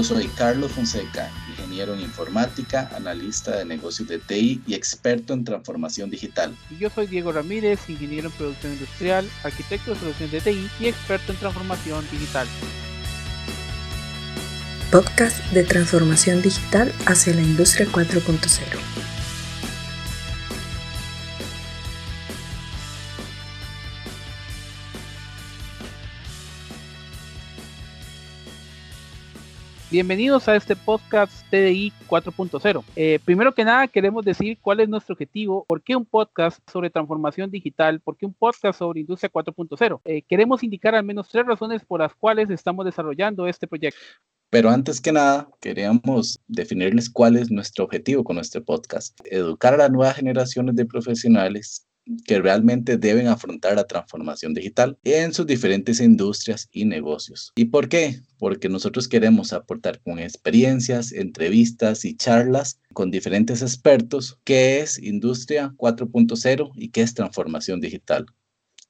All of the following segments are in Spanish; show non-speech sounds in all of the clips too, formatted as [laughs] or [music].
Yo soy Carlos Fonseca, ingeniero en informática, analista de negocios de TI y experto en transformación digital. Y yo soy Diego Ramírez, ingeniero en producción industrial, arquitecto de soluciones de TI y experto en transformación digital. Podcast de transformación digital hacia la industria 4.0. Bienvenidos a este podcast TDI 4.0. Eh, primero que nada, queremos decir cuál es nuestro objetivo, por qué un podcast sobre transformación digital, por qué un podcast sobre industria 4.0. Eh, queremos indicar al menos tres razones por las cuales estamos desarrollando este proyecto. Pero antes que nada, queríamos definirles cuál es nuestro objetivo con este podcast. Educar a las nuevas generaciones de profesionales que realmente deben afrontar la transformación digital en sus diferentes industrias y negocios. ¿Y por qué? Porque nosotros queremos aportar con experiencias, entrevistas y charlas con diferentes expertos qué es industria 4.0 y qué es transformación digital.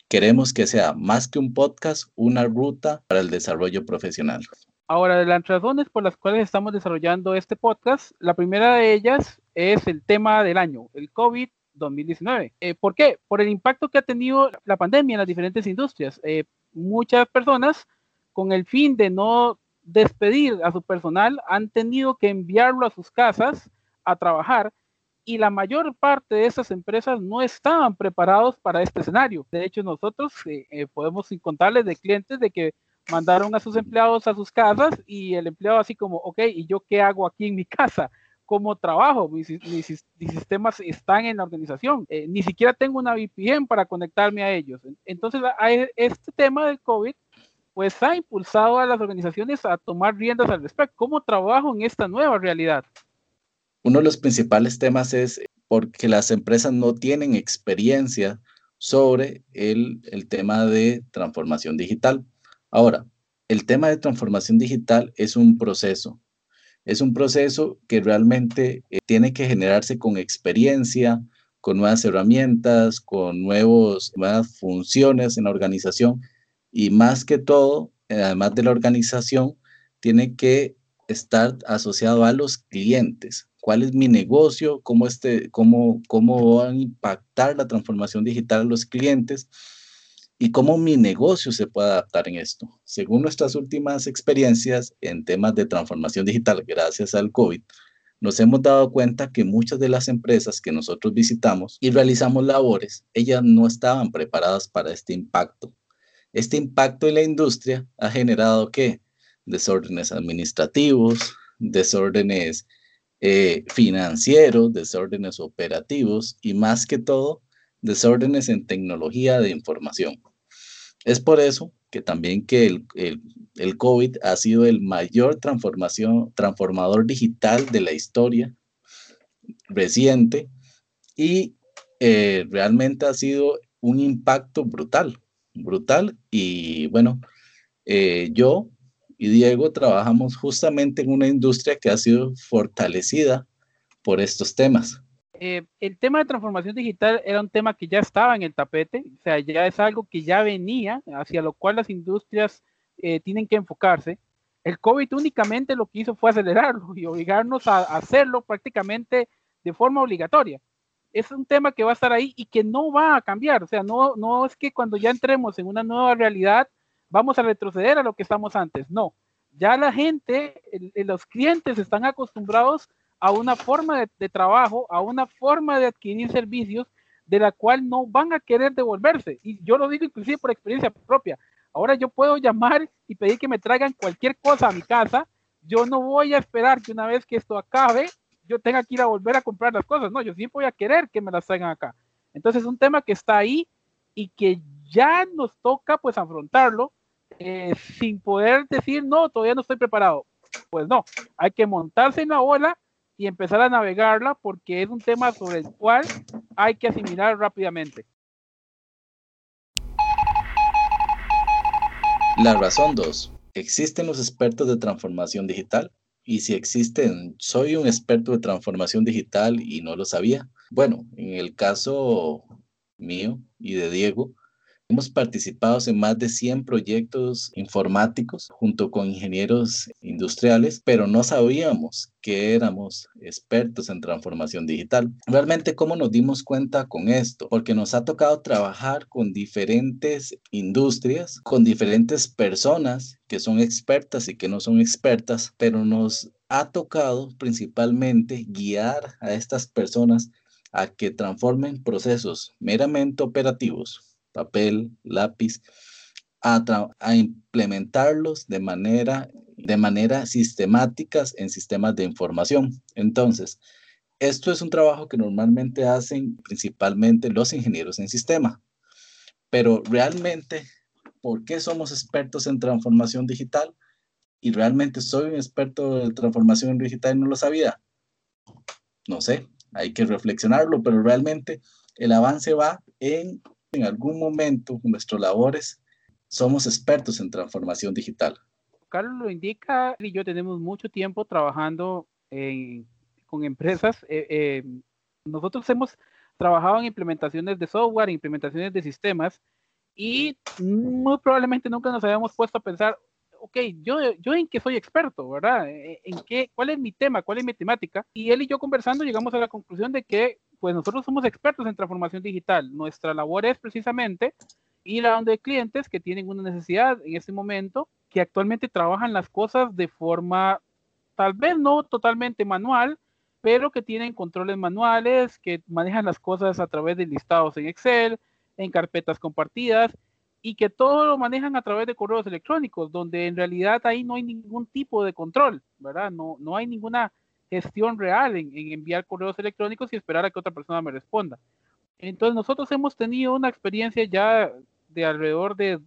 Queremos que sea más que un podcast, una ruta para el desarrollo profesional. Ahora, de las razones por las cuales estamos desarrollando este podcast, la primera de ellas es el tema del año, el COVID 2019. Eh, ¿Por qué? Por el impacto que ha tenido la pandemia en las diferentes industrias. Eh, muchas personas, con el fin de no despedir a su personal, han tenido que enviarlo a sus casas a trabajar y la mayor parte de esas empresas no estaban preparados para este escenario. De hecho, nosotros eh, podemos contarles de clientes de que mandaron a sus empleados a sus casas y el empleado así como, ok, ¿y yo qué hago aquí en mi [laughs] casa? Como trabajo, mis, sistemas están en la organización, eh, ni siquiera tengo una VPN para conectarme a ellos. Entonces, este tema del COVID, pues ha impulsado a las organizaciones a tomar riendas al respecto. ¿Cómo trabajo en esta nueva realidad? Uno de los principales temas es porque las empresas no tienen experiencia sobre el tema de transformación digital. Ahora, el tema de transformación digital es un proceso es un proceso que realmente eh, tiene que generarse con experiencia, con nuevas herramientas, con nuevos, nuevas funciones en la organización y más que todo, eh, además de la organización, tiene que estar asociado a los clientes. ¿Cuál es mi negocio? ¿Cómo, este, cómo, cómo va a impactar la transformación digital a los clientes? Y cómo mi negocio se puede adaptar en esto. Según nuestras últimas experiencias en temas de transformación digital gracias al COVID, nos hemos dado cuenta que muchas de las empresas que nosotros visitamos y realizamos labores, ellas no estaban preparadas para este impacto. Este impacto en la industria ha generado qué? Desórdenes administrativos, desórdenes eh, financieros, desórdenes operativos y más que todo, desórdenes en tecnología de información. Es por eso que también que el, el, COVID ha sido el mayor transformación, transformador digital de la historia reciente y eh, realmente ha sido un impacto brutal, brutal. Y bueno, eh, yo y Diego trabajamos justamente en una industria que ha sido fortalecida por estos temas. Eh, el tema de transformación digital era un tema que ya estaba en el tapete, o sea, ya es algo que ya venía, hacia lo cual las industrias eh, tienen que enfocarse. El COVID únicamente lo que hizo fue acelerarlo y obligarnos a, hacerlo prácticamente de forma obligatoria. Es un tema que va a estar ahí y que no va a cambiar, o sea, no, no es que cuando ya entremos en una nueva realidad vamos a retroceder a lo que estamos antes, no. Ya la gente, los clientes están acostumbrados a una forma de, trabajo, a una forma de adquirir servicios de la cual no van a querer devolverse. Y yo lo digo inclusive por experiencia propia. Ahora yo puedo llamar y pedir que me traigan cualquier cosa a mi casa. Yo no voy a esperar que una vez que esto acabe, yo tenga que ir a volver a comprar las cosas. No, yo siempre voy a querer que me las traigan acá. Entonces es un tema que está ahí y que ya nos toca pues afrontarlo eh, sin poder decir, no, todavía no estoy preparado. Pues no, hay que montarse en la ola y empezar a navegarla porque es un tema sobre el cual hay que asimilar rápidamente. La razón 2. ¿Existen los expertos de transformación digital? Y si existen, ¿soy un experto de transformación digital y no lo sabía? Bueno, en el caso mío y de Diego, Hemos participado en más de 100 proyectos informáticos junto con ingenieros industriales, pero no sabíamos que éramos expertos en transformación digital. Realmente, ¿cómo nos dimos cuenta con esto? Porque nos ha tocado trabajar con diferentes industrias, con diferentes personas que son expertas y que no son expertas, pero nos ha tocado principalmente guiar a estas personas a que transformen procesos meramente operativos papel, lápiz, a, implementarlos de manera, de manera sistemáticas en sistemas de información. Entonces, esto es un trabajo que normalmente hacen principalmente los ingenieros en sistema, pero realmente, ¿por qué somos expertos en transformación digital? Y realmente soy un experto de transformación digital y no lo sabía. No sé, hay que reflexionarlo, pero realmente el avance va en en algún momento en nuestras labores somos expertos en transformación digital. Carlos lo indica y yo tenemos mucho tiempo trabajando con empresas. Eh, eh, nosotros hemos trabajado en implementaciones de software, implementaciones de sistemas y muy probablemente nunca nos habíamos puesto a pensar, ok, yo, yo en qué soy experto, ¿verdad? ¿En qué, ¿Cuál es mi tema? ¿Cuál es mi temática? Y él y yo conversando llegamos a la conclusión de que pues nosotros somos expertos en transformación digital. Nuestra labor es precisamente ir a donde clientes que tienen una necesidad en este momento, que actualmente trabajan las cosas de forma tal vez no totalmente manual, pero que tienen controles manuales, que manejan las cosas a través de listados en Excel, en carpetas compartidas y que todo lo manejan a través de correos electrónicos, donde en realidad ahí no hay ningún tipo de control, ¿verdad? No, no hay ninguna gestión real en, enviar correos electrónicos y esperar a que otra persona me responda. Entonces nosotros hemos tenido una experiencia ya de alrededor de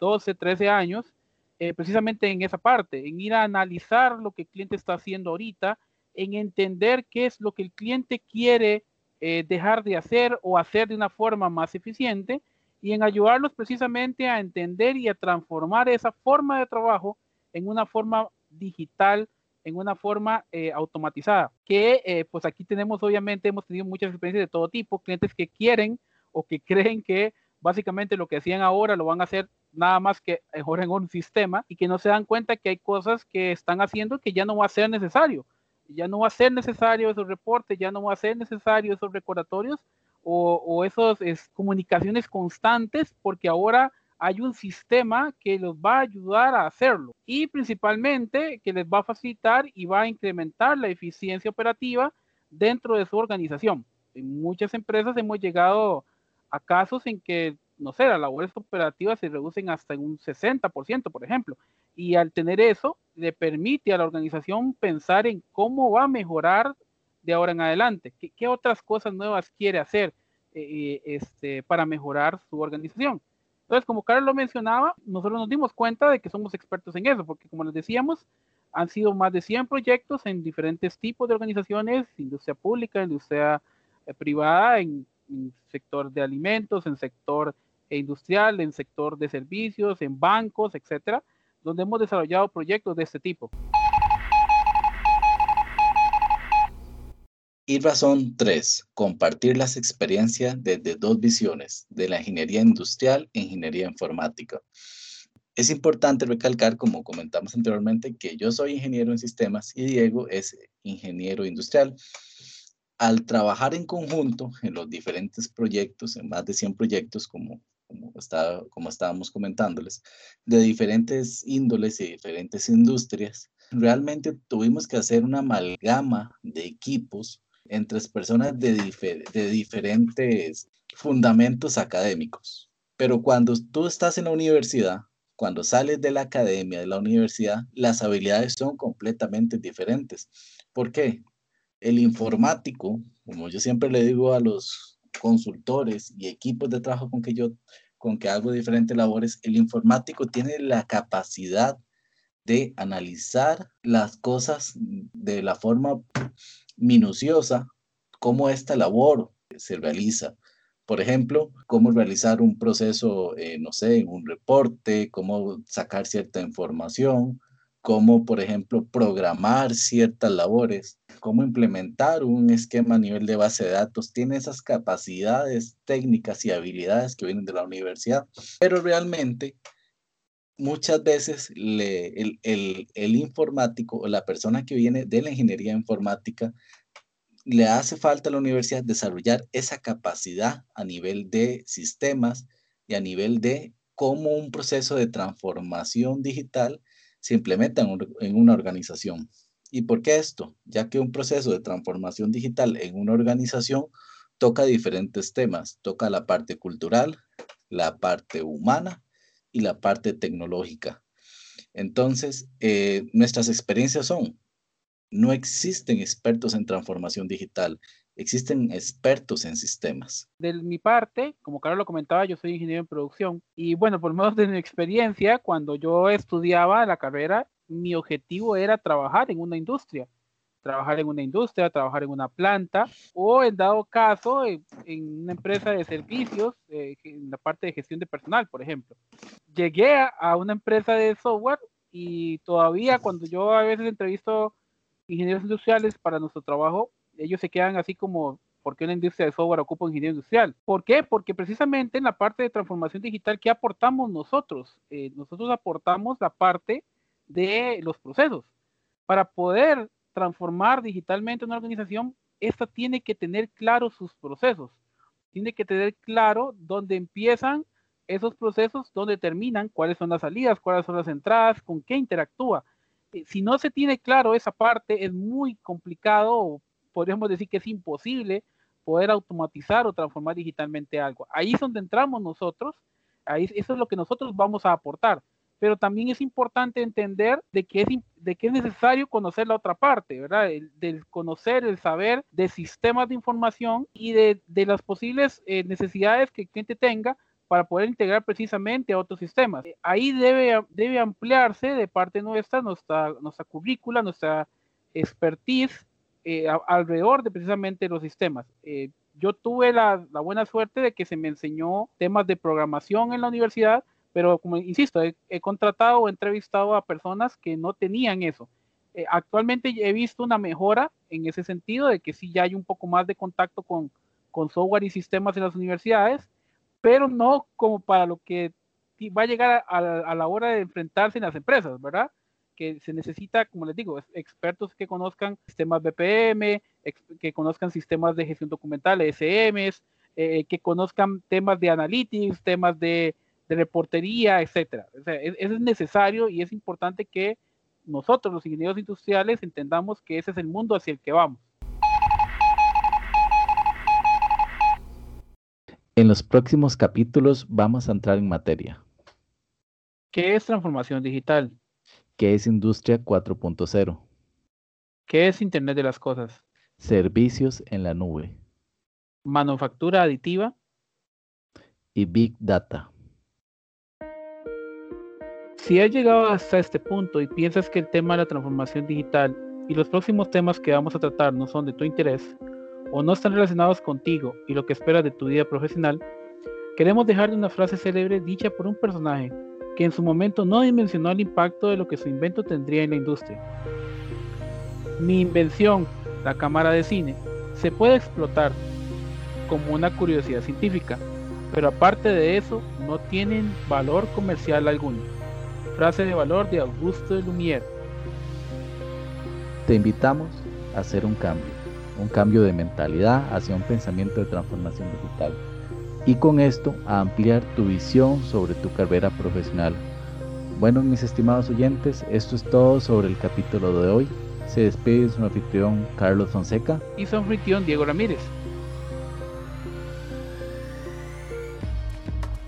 12, 13 años, eh, precisamente en esa parte, en ir a analizar lo que el cliente está haciendo ahorita, en entender qué es lo que el cliente quiere eh, dejar de hacer o hacer de una forma más eficiente y en ayudarlos precisamente a entender y a transformar esa forma de trabajo en una forma digital en una forma eh, automatizada. Que eh, pues aquí tenemos, obviamente, hemos tenido muchas experiencias de todo tipo, clientes que quieren o que [laughs] creen que básicamente lo que hacían ahora lo van a hacer nada más que [laughs] mejor en un sistema y que no se dan cuenta que hay cosas que están haciendo que ya no va a ser necesario. Ya no va a ser necesario esos reportes, ya no va a ser necesario esos recordatorios o, o esas comunicaciones constantes porque ahora hay un sistema que los va a ayudar a hacerlo y principalmente que les va a facilitar y va a incrementar la eficiencia operativa dentro de su organización. En muchas empresas hemos llegado a casos en que, no sé, las labores operativas se reducen hasta un 60%, por ejemplo. Y al tener eso, le permite a la organización pensar en cómo va a mejorar de ahora en adelante, qué, otras cosas nuevas quiere hacer eh, eh, este, para mejorar su organización. Entonces, como Carlos lo mencionaba, nosotros nos dimos cuenta de que somos expertos en eso, porque como les decíamos, han sido más de 100 proyectos en diferentes tipos de organizaciones, industria pública, industria eh, privada, en, en, sector de alimentos, en sector industrial, en sector de servicios, en bancos, etcétera, donde hemos desarrollado proyectos de este tipo. Y razón 3. Compartir las experiencias desde dos visiones, de la ingeniería industrial e ingeniería informática. Es importante recalcar, como comentamos anteriormente, que yo soy ingeniero en sistemas y Diego es ingeniero industrial. Al trabajar en conjunto en los diferentes proyectos, en más de 100 proyectos, como, como, como estábamos comentándoles, de diferentes índoles y diferentes industrias, realmente tuvimos que hacer una amalgama de equipos entre personas de, diferentes fundamentos académicos. Pero cuando tú estás en la universidad, cuando sales de la academia, de la universidad, las habilidades son completamente diferentes. ¿Por qué? El informático, como yo siempre le digo a los consultores y equipos de trabajo con que yo con que hago diferentes labores, el informático tiene la capacidad de analizar las cosas de la forma minuciosa cómo esta labor se realiza. Por ejemplo, cómo realizar un proceso, eh, no sé, un reporte, cómo sacar cierta información, cómo, por ejemplo, programar ciertas labores, cómo implementar un esquema a nivel de base de datos, tiene esas capacidades técnicas y habilidades que vienen de la universidad, pero realmente muchas veces el, el, informático o la persona que viene de la ingeniería informática le hace falta a la universidad desarrollar esa capacidad a nivel de sistemas y a nivel de cómo un proceso de transformación digital se implementa en, una organización. ¿Y por qué esto? Ya que un proceso de transformación digital en una organización toca diferentes temas. Toca la parte cultural, la parte humana y la parte tecnológica. Entonces, eh, nuestras experiencias son, no existen expertos en transformación digital, existen expertos en sistemas. De mi parte, como Carlos lo comentaba, yo soy ingeniero en producción y bueno, por menos de mi experiencia, cuando yo estudiaba la carrera, mi objetivo era trabajar en una industria, trabajar en una industria, trabajar en una planta o en dado caso en, una empresa de servicios, eh, en la parte de gestión de personal, por ejemplo. Llegué a una empresa de software y todavía cuando yo a veces entrevisto ingenieros industriales para nuestro trabajo, ellos se quedan así como, ¿por qué una industria de software ocupa un ingeniero industrial? ¿Por qué? Porque precisamente en la parte de transformación digital, ¿qué aportamos nosotros? Eh, nosotros aportamos la parte de los procesos. Para poder transformar digitalmente una organización, esta tiene que tener claro sus procesos, tiene que tener claro dónde empiezan esos procesos, dónde terminan, cuáles son las salidas, cuáles son las entradas, con qué interactúa. Eh, si no se tiene claro esa parte, es muy complicado, podríamos decir que es imposible poder automatizar o transformar digitalmente algo. Ahí es donde entramos nosotros, ahí eso es lo que nosotros vamos a aportar. Pero también es importante entender de que es, de que es necesario conocer la otra parte, ¿verdad? El, del conocer, el saber de sistemas de información y de, de las posibles eh, necesidades que el cliente tenga para poder integrar precisamente a otros sistemas. Eh, ahí debe, debe ampliarse de parte nuestra, nuestra, nuestra currícula, nuestra expertise eh, alrededor de precisamente los sistemas. Eh, yo tuve la, la, buena suerte de que se me enseñó temas de programación en la universidad, pero como insisto, he, contratado o entrevistado a personas que no tenían eso. actualmente he visto una mejora en ese sentido, de que sí ya hay un poco más de contacto con, con software y sistemas en las universidades, pero no como para lo que va a llegar a, la hora de enfrentarse en las empresas, ¿verdad? Que se necesita, como les digo, expertos que conozcan sistemas BPM, que conozcan sistemas de gestión documental, SMs, eh, que conozcan temas de analytics, temas de, reportería, etcétera. eso es necesario y es importante que nosotros, los ingenieros industriales, entendamos que ese es el mundo hacia el que vamos. En los próximos capítulos vamos a entrar en materia. ¿Qué es transformación digital? ¿Qué es Industria 4.0? ¿Qué es Internet de las Cosas? Servicios en la nube. Manufactura aditiva. Y Big Data. Si has llegado hasta este punto y piensas que el tema de la transformación digital y los próximos temas que vamos a tratar no son de tu interés, o no están relacionados contigo y lo que esperas de tu vida profesional, queremos dejarle una frase célebre dicha por un personaje que en su momento no dimensionó el impacto de lo que su invento tendría en la industria. Mi invención, la cámara de cine, se puede explotar como una curiosidad científica, pero aparte de eso no tienen valor comercial alguno. Frase de valor de Augusto Lumière. Te invitamos a hacer un cambio un cambio de mentalidad hacia un pensamiento de transformación digital y con esto a ampliar tu visión sobre tu carrera profesional. Bueno, mis estimados oyentes, esto es todo sobre el capítulo de hoy. Se despide su anfitrión Carlos Fonseca y su anfitrión Diego Ramírez.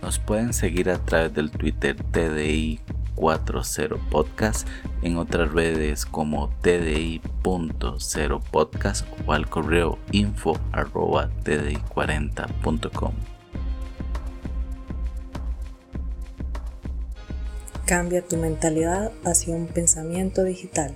Nos pueden seguir a través del Twitter TDI 40 Podcast, en otras redes como tdi.0 podcast o al correo info arroba tdi40.com. Cambia tu mentalidad hacia un pensamiento digital.